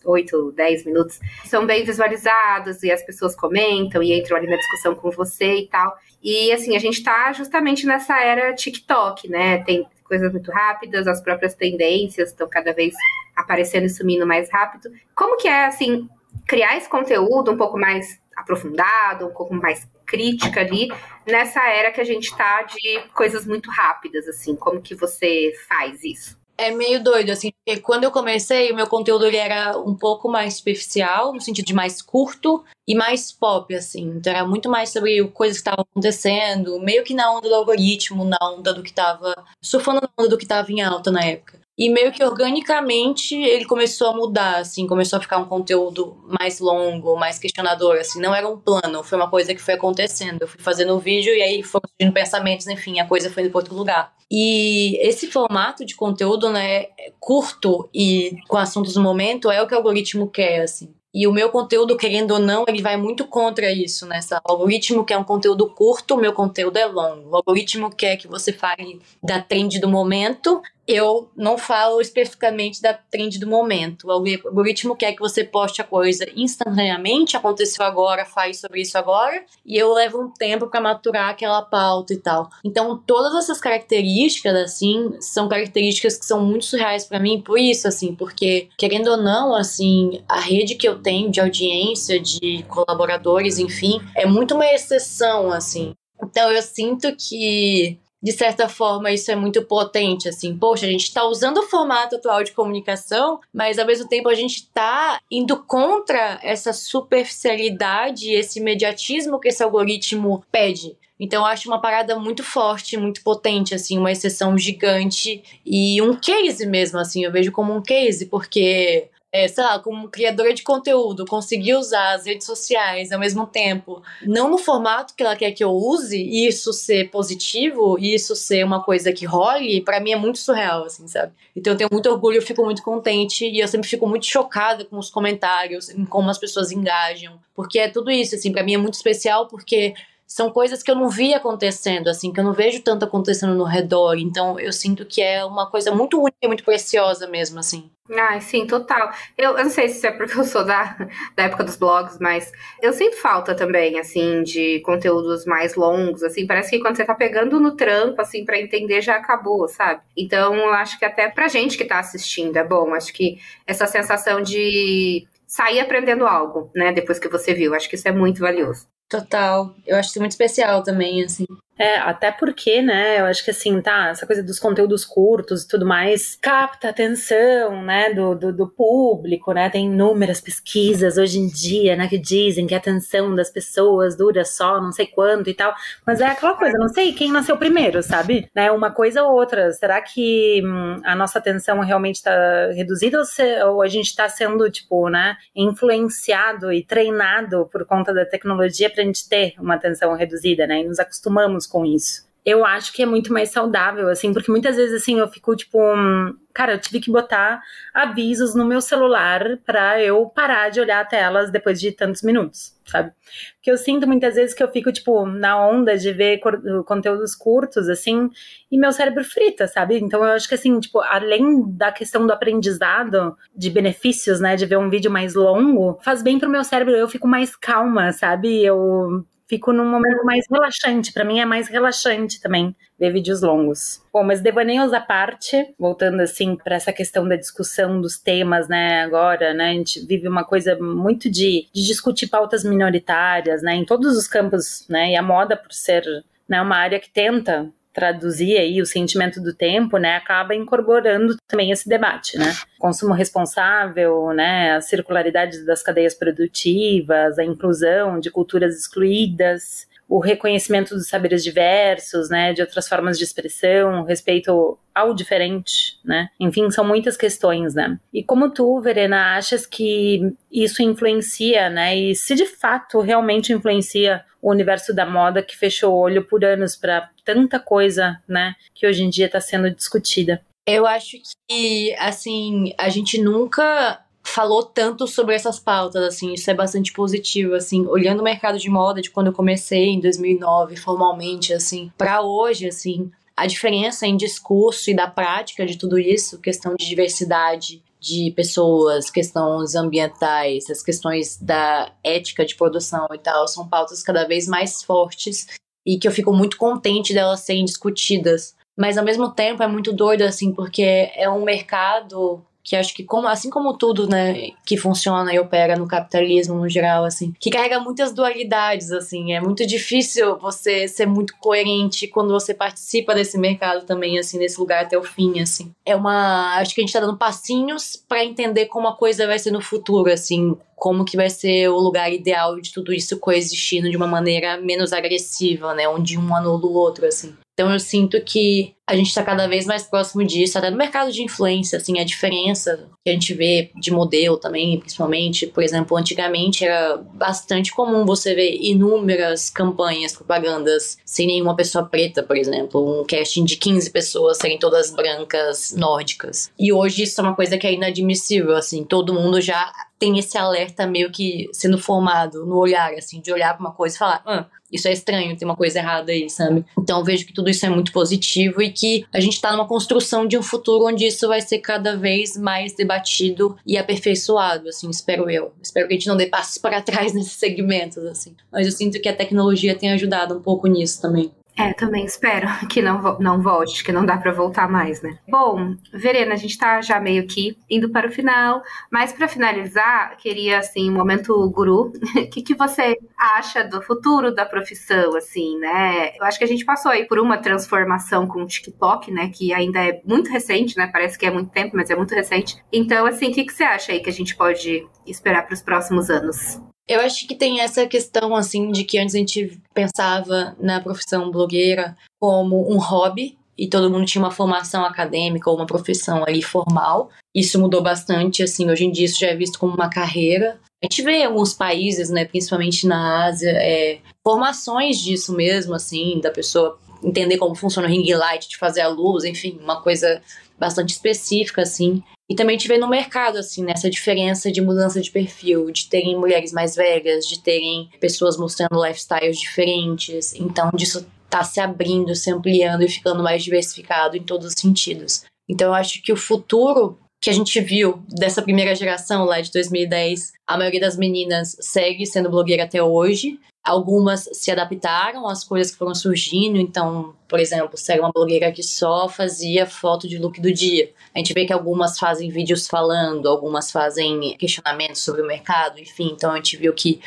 8, 10 minutos, são bem visualizados e as pessoas comentam e entram ali na discussão com você e tal. E assim, a gente tá justamente nessa era TikTok, né? Tem coisas muito rápidas, as próprias tendências estão cada vez aparecendo e sumindo mais rápido. Como que é, assim, criar esse conteúdo um pouco mais aprofundado, um pouco mais crítica ali, nessa era que a gente tá de coisas muito rápidas, assim, como que você faz isso? É meio doido, assim, porque quando eu comecei, o meu conteúdo ele era um pouco mais superficial, no sentido de mais curto e mais pop, assim. Então era muito mais sobre coisas que estavam acontecendo, meio que na onda do algoritmo, na onda do que estava surfando na onda do que estava em alta na época. E meio que organicamente ele começou a mudar, assim, começou a ficar um conteúdo mais longo, mais questionador, assim, não era um plano, foi uma coisa que foi acontecendo. Eu fui fazendo o vídeo e aí foram surgindo pensamentos, enfim, a coisa foi indo para outro lugar. E esse formato de conteúdo, né, curto e com assuntos do momento é o que o algoritmo quer, assim. E o meu conteúdo, querendo ou não, ele vai muito contra isso, né? O algoritmo quer um conteúdo curto, o meu conteúdo é longo. O algoritmo quer que você fale da trend do momento eu não falo especificamente da trend do momento. O algoritmo quer que você poste a coisa instantaneamente, aconteceu agora, faz sobre isso agora, e eu levo um tempo para maturar aquela pauta e tal. Então, todas essas características, assim, são características que são muito surreais para mim, por isso, assim, porque, querendo ou não, assim, a rede que eu tenho de audiência, de colaboradores, enfim, é muito uma exceção, assim. Então, eu sinto que de certa forma, isso é muito potente, assim, poxa, a gente está usando o formato atual de comunicação, mas ao mesmo tempo a gente está indo contra essa superficialidade, esse imediatismo que esse algoritmo pede. Então, eu acho uma parada muito forte, muito potente, assim, uma exceção gigante e um case mesmo, assim, eu vejo como um case, porque é, sei lá, como criadora de conteúdo, conseguir usar as redes sociais ao mesmo tempo, não no formato que ela quer que eu use, e isso ser positivo, e isso ser uma coisa que role, para mim é muito surreal, assim, sabe? Então eu tenho muito orgulho, eu fico muito contente, e eu sempre fico muito chocada com os comentários, em como as pessoas engajam, porque é tudo isso, assim, para mim é muito especial, porque são coisas que eu não vi acontecendo, assim, que eu não vejo tanto acontecendo no redor. Então eu sinto que é uma coisa muito única e muito preciosa mesmo, assim. Ah, sim, total. Eu, eu não sei se é porque eu sou da, da época dos blogs, mas eu sinto falta também, assim, de conteúdos mais longos, assim. Parece que quando você tá pegando no trampo, assim, para entender já acabou, sabe? Então, eu acho que até pra gente que tá assistindo é bom. Acho que essa sensação de sair aprendendo algo, né, depois que você viu. Acho que isso é muito valioso. Total. Eu acho isso muito especial também, assim. É, até porque, né, eu acho que assim, tá, essa coisa dos conteúdos curtos e tudo mais capta a atenção, né, do, do, do, público, né, tem inúmeras pesquisas hoje em dia, né, que dizem que a atenção das pessoas dura só não sei quanto e tal, mas é aquela coisa, não sei quem nasceu primeiro, sabe, né, uma coisa ou outra, será que hum, a nossa atenção realmente tá reduzida ou, se, ou a gente tá sendo, tipo, né, influenciado e treinado por conta da tecnologia pra gente ter uma atenção reduzida, né, e nos acostumamos com isso. Eu acho que é muito mais saudável, assim, porque muitas vezes, assim, eu fico tipo. Hum, cara, eu tive que botar avisos no meu celular para eu parar de olhar telas depois de tantos minutos, sabe? Porque eu sinto muitas vezes que eu fico, tipo, na onda de ver conteúdos curtos, assim, e meu cérebro frita, sabe? Então eu acho que, assim, tipo, além da questão do aprendizado, de benefícios, né, de ver um vídeo mais longo, faz bem pro meu cérebro, eu fico mais calma, sabe? Eu fico num momento mais relaxante. Para mim é mais relaxante também ver vídeos longos. Bom, mas devaneios à parte, voltando assim para essa questão da discussão dos temas, né? Agora, né? A gente vive uma coisa muito de, de discutir pautas minoritárias, né? Em todos os campos, né? E a moda, por ser né, uma área que tenta traduzir aí o sentimento do tempo, né, acaba incorporando também esse debate, né? Consumo responsável, né, a circularidade das cadeias produtivas, a inclusão de culturas excluídas, o reconhecimento dos saberes diversos, né, de outras formas de expressão, respeito ao diferente, né? Enfim, são muitas questões, né? E como tu, Verena, achas que isso influencia, né? E se de fato realmente influencia o universo da moda que fechou o olho por anos para tanta coisa, né, que hoje em dia está sendo discutida? Eu acho que, assim, a gente nunca falou tanto sobre essas pautas, assim, isso é bastante positivo, assim, olhando o mercado de moda de quando eu comecei em 2009, formalmente, assim, para hoje, assim, a diferença em discurso e da prática de tudo isso, questão de diversidade de pessoas, questões ambientais, as questões da ética de produção e tal, são pautas cada vez mais fortes e que eu fico muito contente delas serem discutidas. Mas ao mesmo tempo é muito doido, assim, porque é um mercado que acho que como assim como tudo, né, que funciona e opera no capitalismo no geral assim, que carrega muitas dualidades assim, é muito difícil você ser muito coerente quando você participa desse mercado também assim, nesse lugar até o fim assim. É uma, acho que a gente tá dando passinhos para entender como a coisa vai ser no futuro assim, como que vai ser o lugar ideal de tudo isso coexistindo de uma maneira menos agressiva, né, onde um anula o outro assim. Então eu sinto que a gente está cada vez mais próximo disso, até no mercado de influência, assim, a diferença que a gente vê de modelo também, principalmente, por exemplo, antigamente era bastante comum você ver inúmeras campanhas, propagandas sem nenhuma pessoa preta, por exemplo, um casting de 15 pessoas serem todas brancas, nórdicas. E hoje isso é uma coisa que é inadmissível, assim, todo mundo já tem esse alerta meio que sendo formado no olhar, assim, de olhar para uma coisa e falar, ah, isso é estranho, tem uma coisa errada aí, sabe? Então eu vejo que tudo isso é muito positivo e que a gente está numa construção de um futuro onde isso vai ser cada vez mais debatido e aperfeiçoado, assim, espero eu. Espero que a gente não dê passos para trás nesses segmentos, assim. Mas eu sinto que a tecnologia tem ajudado um pouco nisso também. É, também espero que não, não volte, que não dá para voltar mais, né? Bom, Verena, a gente tá já meio que indo para o final, mas para finalizar, queria, assim, um momento guru, o que, que você acha do futuro da profissão, assim, né? Eu acho que a gente passou aí por uma transformação com o TikTok, né, que ainda é muito recente, né? Parece que é muito tempo, mas é muito recente. Então, assim, o que, que você acha aí que a gente pode esperar para os próximos anos? Eu acho que tem essa questão, assim, de que antes a gente pensava na profissão blogueira como um hobby, e todo mundo tinha uma formação acadêmica ou uma profissão ali formal. Isso mudou bastante, assim, hoje em dia isso já é visto como uma carreira. A gente vê em alguns países, né, principalmente na Ásia, é, formações disso mesmo, assim, da pessoa entender como funciona o ring light, de fazer a luz, enfim, uma coisa bastante específica, assim. E também te vê no mercado, assim, nessa diferença de mudança de perfil, de terem mulheres mais velhas, de terem pessoas mostrando lifestyles diferentes. Então, disso tá se abrindo, se ampliando e ficando mais diversificado em todos os sentidos. Então, eu acho que o futuro que a gente viu dessa primeira geração lá de 2010, a maioria das meninas segue sendo blogueira até hoje. Algumas se adaptaram às coisas que foram surgindo, então, por exemplo, se era uma blogueira que só fazia foto de look do dia. A gente vê que algumas fazem vídeos falando, algumas fazem questionamentos sobre o mercado, enfim, então a gente viu que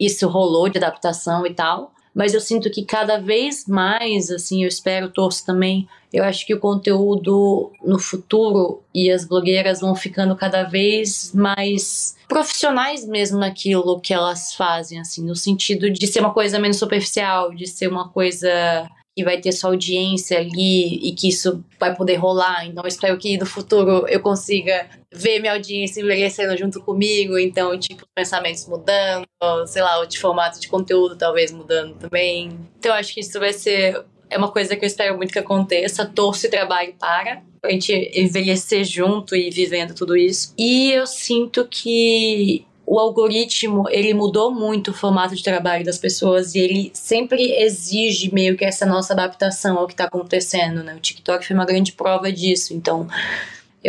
isso rolou de adaptação e tal mas eu sinto que cada vez mais, assim, eu espero, torço também, eu acho que o conteúdo no futuro e as blogueiras vão ficando cada vez mais profissionais mesmo naquilo que elas fazem, assim, no sentido de ser uma coisa menos superficial, de ser uma coisa que vai ter sua audiência ali e que isso vai poder rolar. Então, eu espero que no futuro eu consiga ver minha audiência envelhecendo junto comigo. Então, tipo, pensamentos mudando, sei lá, o formato de conteúdo talvez mudando também. Então, eu acho que isso vai ser. É uma coisa que eu espero muito que aconteça. Torço e trabalho para. A gente envelhecer junto e vivendo tudo isso. E eu sinto que o algoritmo ele mudou muito o formato de trabalho das pessoas e ele sempre exige meio que essa nossa adaptação ao que está acontecendo, né? O TikTok foi uma grande prova disso. Então,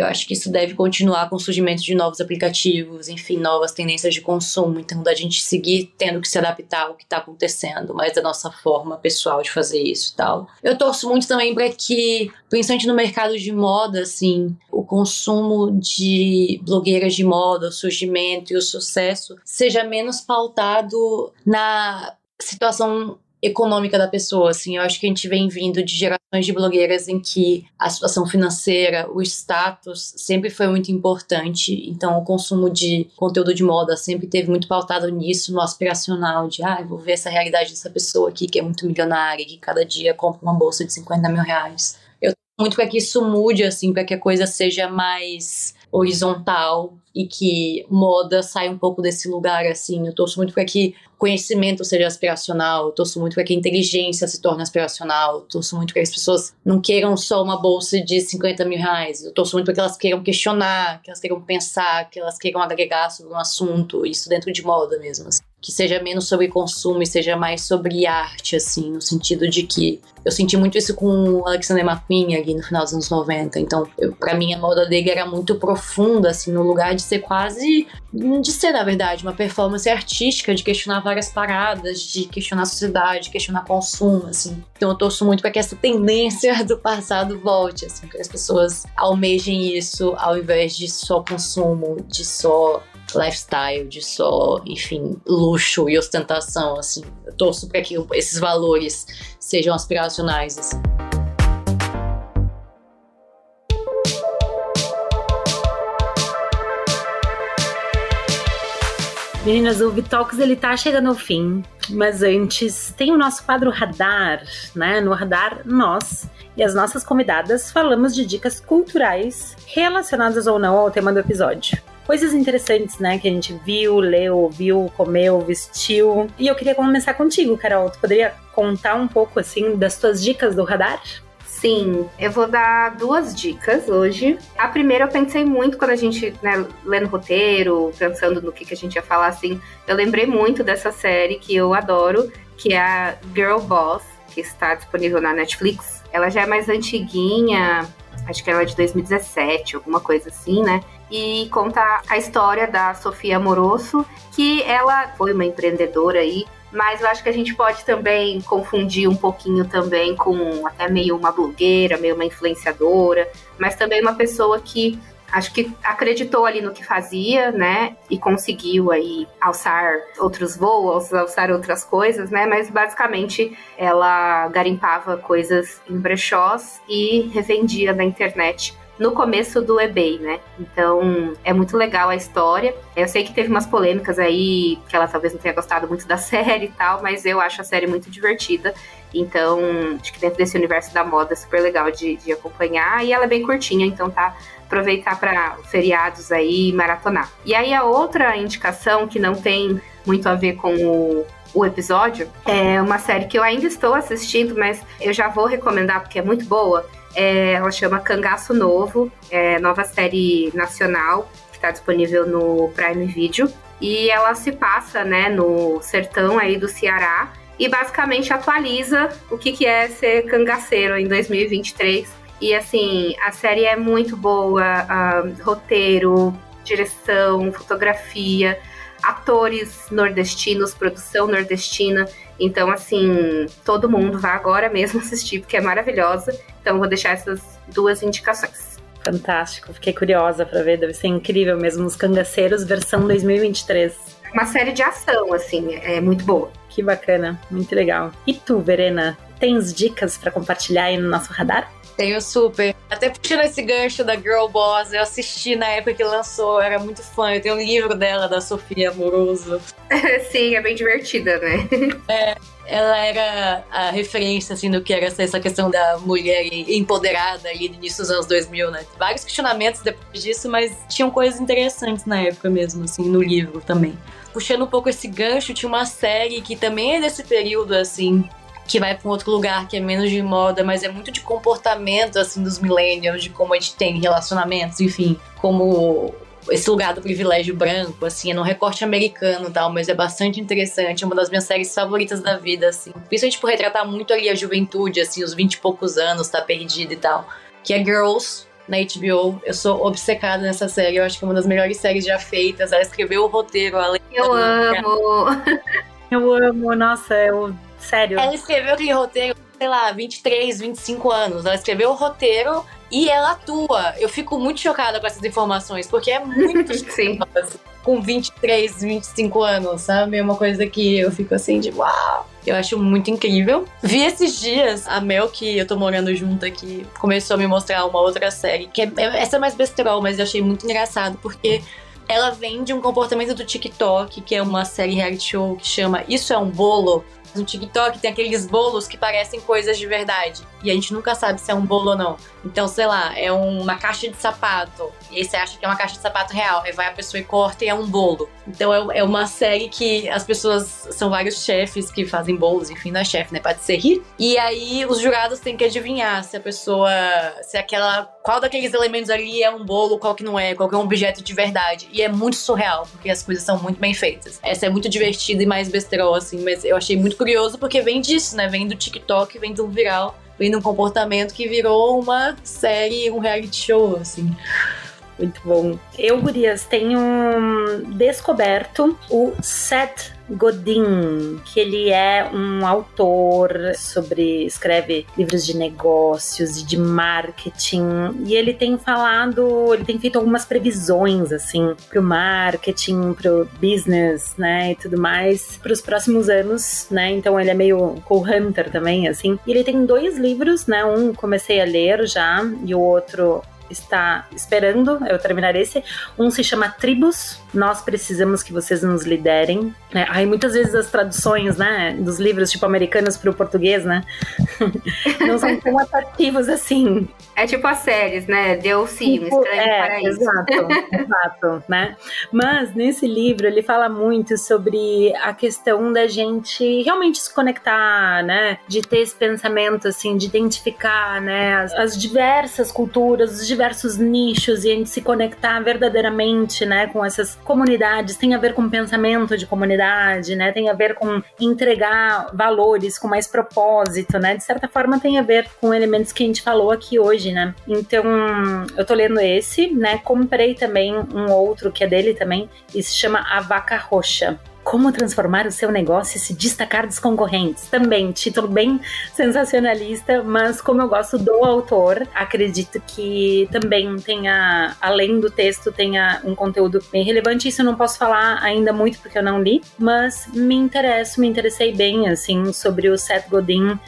eu acho que isso deve continuar com o surgimento de novos aplicativos, enfim, novas tendências de consumo. Então, da gente seguir tendo que se adaptar ao que está acontecendo, mas da nossa forma pessoal de fazer isso e tal. Eu torço muito também para que, principalmente no mercado de moda, assim, o consumo de blogueiras de moda, o surgimento e o sucesso seja menos pautado na situação econômica da pessoa, assim, eu acho que a gente vem vindo de gerações de blogueiras em que a situação financeira, o status sempre foi muito importante, então o consumo de conteúdo de moda sempre teve muito pautado nisso, no aspiracional, de, ah, vou ver essa realidade dessa pessoa aqui que é muito milionária, que cada dia compra uma bolsa de 50 mil reais. Eu muito para que isso mude, assim, para que a coisa seja mais horizontal e que moda saia um pouco desse lugar, assim. Eu torço muito para que conhecimento seja aspiracional, eu torço muito para que inteligência se torne aspiracional, eu torço muito para que as pessoas não queiram só uma bolsa de 50 mil reais, eu torço muito para que elas queiram questionar, que elas queiram pensar, que elas queiram agregar sobre um assunto, isso dentro de moda mesmo. Assim que seja menos sobre consumo e seja mais sobre arte, assim, no sentido de que eu senti muito isso com o Alexander McQueen ali no final dos anos 90. Então, para mim, a moda dele era muito profunda, assim, no lugar de ser quase. de ser, na verdade, uma performance artística, de questionar várias paradas, de questionar a sociedade, de questionar consumo, assim. Então, eu torço muito para que essa tendência do passado volte, assim, que as pessoas almejem isso ao invés de só consumo, de só lifestyle, de só, enfim, luxo e ostentação, assim. Eu torço para que esses valores sejam aspiracionais, assim. Meninas, o Vitox ele tá chegando ao fim, mas antes tem o nosso quadro Radar, né? No Radar, nós e as nossas convidadas falamos de dicas culturais relacionadas ou não ao tema do episódio coisas interessantes, né, que a gente viu, leu, ouviu, comeu, vestiu. E eu queria começar contigo, Carol. Tu poderia contar um pouco, assim, das tuas dicas do radar? Sim, eu vou dar duas dicas hoje. A primeira eu pensei muito quando a gente, né, lendo roteiro, pensando no que, que a gente ia falar, assim, eu lembrei muito dessa série que eu adoro, que é a Girl Boss, que está disponível na Netflix. Ela já é mais antiguinha, acho que ela é de 2017, alguma coisa assim, né? E conta a história da Sofia Moroso, que ela foi uma empreendedora aí, mas eu acho que a gente pode também confundir um pouquinho também com até meio uma blogueira, meio uma influenciadora, mas também uma pessoa que acho que acreditou ali no que fazia, né? E conseguiu aí alçar outros voos, alçar outras coisas, né? Mas basicamente ela garimpava coisas em brechós e revendia na internet no começo do eBay, né? Então é muito legal a história. Eu sei que teve umas polêmicas aí, que ela talvez não tenha gostado muito da série e tal, mas eu acho a série muito divertida. Então, acho que dentro desse universo da moda é super legal de, de acompanhar. E ela é bem curtinha, então tá aproveitar para feriados aí maratonar. E aí a outra indicação que não tem muito a ver com o o episódio. É uma série que eu ainda estou assistindo, mas eu já vou recomendar porque é muito boa. É, ela chama Cangaço Novo, é nova série nacional que está disponível no Prime Video. E ela se passa, né, no sertão aí do Ceará e basicamente atualiza o que, que é ser cangaceiro em 2023. E assim, a série é muito boa, roteiro, direção, fotografia, atores nordestinos, produção nordestina. Então, assim, todo mundo vai agora mesmo assistir, porque é maravilhosa. Então, vou deixar essas duas indicações. Fantástico, fiquei curiosa para ver, deve ser incrível mesmo. Os Cangaceiros, versão 2023. Uma série de ação, assim, é muito boa. Que bacana, muito legal. E tu, Verena, tens dicas para compartilhar aí no nosso radar? Tenho super. Até puxando esse gancho da Girl Boss, eu assisti na época que lançou, era muito fã. Eu tenho um livro dela, da Sofia Amoroso. Sim, é bem divertida, né? é, ela era a referência, assim, do que era essa questão da mulher empoderada ali no início dos anos 2000, né? Vários questionamentos depois disso, mas tinham coisas interessantes na época mesmo, assim, no livro também. Puxando um pouco esse gancho, tinha uma série que também é desse período, assim, que vai para um outro lugar que é menos de moda, mas é muito de comportamento assim dos millennials, de como a gente tem relacionamentos, enfim, como esse lugar do privilégio branco, assim, é no recorte americano e tal, mas é bastante interessante, é uma das minhas séries favoritas da vida, assim. Principalmente por retratar muito ali a juventude, assim, os 20 e poucos anos, tá perdida e tal. Que é Girls, na HBO. Eu sou obcecada nessa série, eu acho que é uma das melhores séries já feitas. Ela escreveu o roteiro, além Eu amo! Eu amo, nossa, eu Sério. Ela escreveu aquele roteiro, sei lá, 23, 25 anos. Ela escreveu o roteiro e ela atua. Eu fico muito chocada com essas informações, porque é muito Sim. com 23, 25 anos, sabe? É uma coisa que eu fico assim de uau. Eu acho muito incrível. Vi esses dias a Mel, que eu tô morando junto aqui, começou a me mostrar uma outra série, que é, essa é mais besterol, mas eu achei muito engraçado, porque ela vem de um comportamento do TikTok, que é uma série reality show que chama Isso é um Bolo, no TikTok tem aqueles bolos que parecem coisas de verdade. E a gente nunca sabe se é um bolo ou não. Então, sei lá, é uma caixa de sapato. E aí você acha que é uma caixa de sapato real. Aí vai a pessoa e corta e é um bolo. Então é, é uma série que as pessoas são vários chefes que fazem bolos, enfim, não é chefe, né? Rir. E aí os jurados têm que adivinhar se a pessoa. se aquela. qual daqueles elementos ali é um bolo, qual que não é, qual que é um objeto de verdade. E é muito surreal, porque as coisas são muito bem feitas. Essa é muito divertida e mais besterol, assim, mas eu achei muito curioso porque vem disso, né? Vem do TikTok, vem do viral, vem de um comportamento que virou uma série, um reality show, assim. Muito bom. Eu, Gurias, tenho descoberto o Seth Godin, que ele é um autor sobre escreve livros de negócios e de marketing, e ele tem falado, ele tem feito algumas previsões assim pro marketing, pro business, né, e tudo mais para os próximos anos, né? Então ele é meio co-hunter também assim. E ele tem dois livros, né? Um comecei a ler já e o outro está esperando eu terminar esse. Um se chama Tribos, Nós Precisamos Que Vocês Nos Liderem. É, aí muitas vezes as traduções, né, dos livros, tipo, americanos para o português, né, não são tão atrativos assim. É tipo as séries, né, Deu sim, tipo, é. Exato, exato, né. Mas nesse livro ele fala muito sobre a questão da gente realmente se conectar, né, de ter esse pensamento, assim, de identificar, né, as, as diversas culturas, os diversos nichos e a gente se conectar verdadeiramente, né, com essas comunidades, tem a ver com pensamento de comunidade, né, tem a ver com entregar valores com mais propósito, né, de certa forma tem a ver com elementos que a gente falou aqui hoje, né. Então, eu tô lendo esse, né, comprei também um outro que é dele também e se chama A Vaca Roxa. Como transformar o seu negócio e se destacar dos concorrentes. Também, título bem sensacionalista, mas como eu gosto do autor, acredito que também tenha, além do texto, tenha um conteúdo bem relevante. Isso eu não posso falar ainda muito porque eu não li, mas me interesso, me interessei bem, assim, sobre o Seth Godin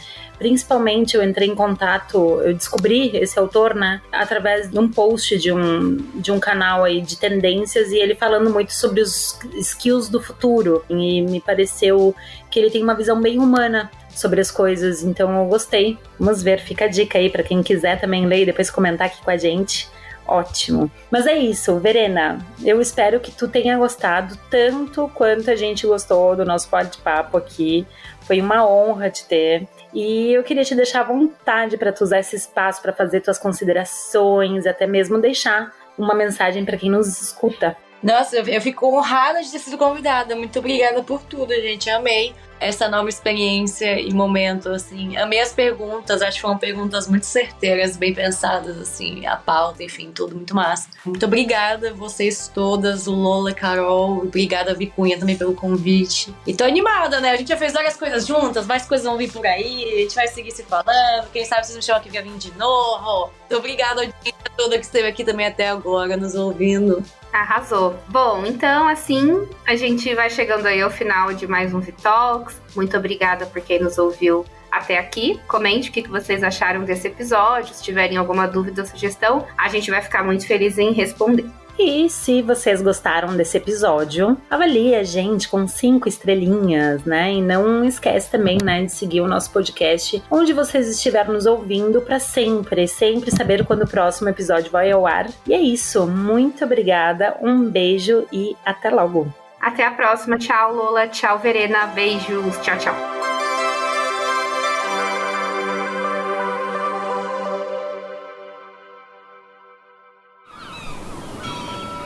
Principalmente eu entrei em contato, eu descobri esse autor, né, através de um post de um, de um canal aí de tendências e ele falando muito sobre os skills do futuro. E me pareceu que ele tem uma visão bem humana sobre as coisas, então eu gostei. Vamos ver, fica a dica aí para quem quiser também ler e depois comentar aqui com a gente Ótimo. Mas é isso, Verena. Eu espero que tu tenha gostado tanto quanto a gente gostou do nosso bate-papo aqui. Foi uma honra te ter. E eu queria te deixar à vontade para tu usar esse espaço para fazer tuas considerações, até mesmo deixar uma mensagem para quem nos escuta. Nossa, eu, fico honrada de ter sido convidada. Muito obrigada por tudo, gente. Amei essa nova experiência e momento, assim. Amei as perguntas, acho que foram perguntas muito certeiras, bem pensadas, assim, a pauta, enfim, tudo muito massa. Muito obrigada, vocês todas, o Lola, Carol, obrigada, Vicunha, também pelo convite. E tô animada, né? A gente já fez várias coisas juntas, mais coisas vão vir por aí, a gente vai seguir se falando, quem sabe vocês me chamam aqui pra vir de novo. Muito obrigada, audiência toda que esteve aqui também até agora, nos ouvindo. Arrasou. Bom, então assim a gente vai chegando aí ao final de mais um Vitalks. Muito obrigada por quem nos ouviu até aqui. Comente o que vocês acharam desse episódio. Se tiverem alguma dúvida ou sugestão, a gente vai ficar muito feliz em responder. E se vocês gostaram desse episódio, avalie a gente com cinco estrelinhas, né? E não esquece também, né, de seguir o nosso podcast onde vocês estiverem nos ouvindo para sempre, sempre saber quando o próximo episódio vai ao ar. E é isso. Muito obrigada, um beijo e até logo. Até a próxima. Tchau, Lola. Tchau, Verena. Beijos. Tchau, tchau.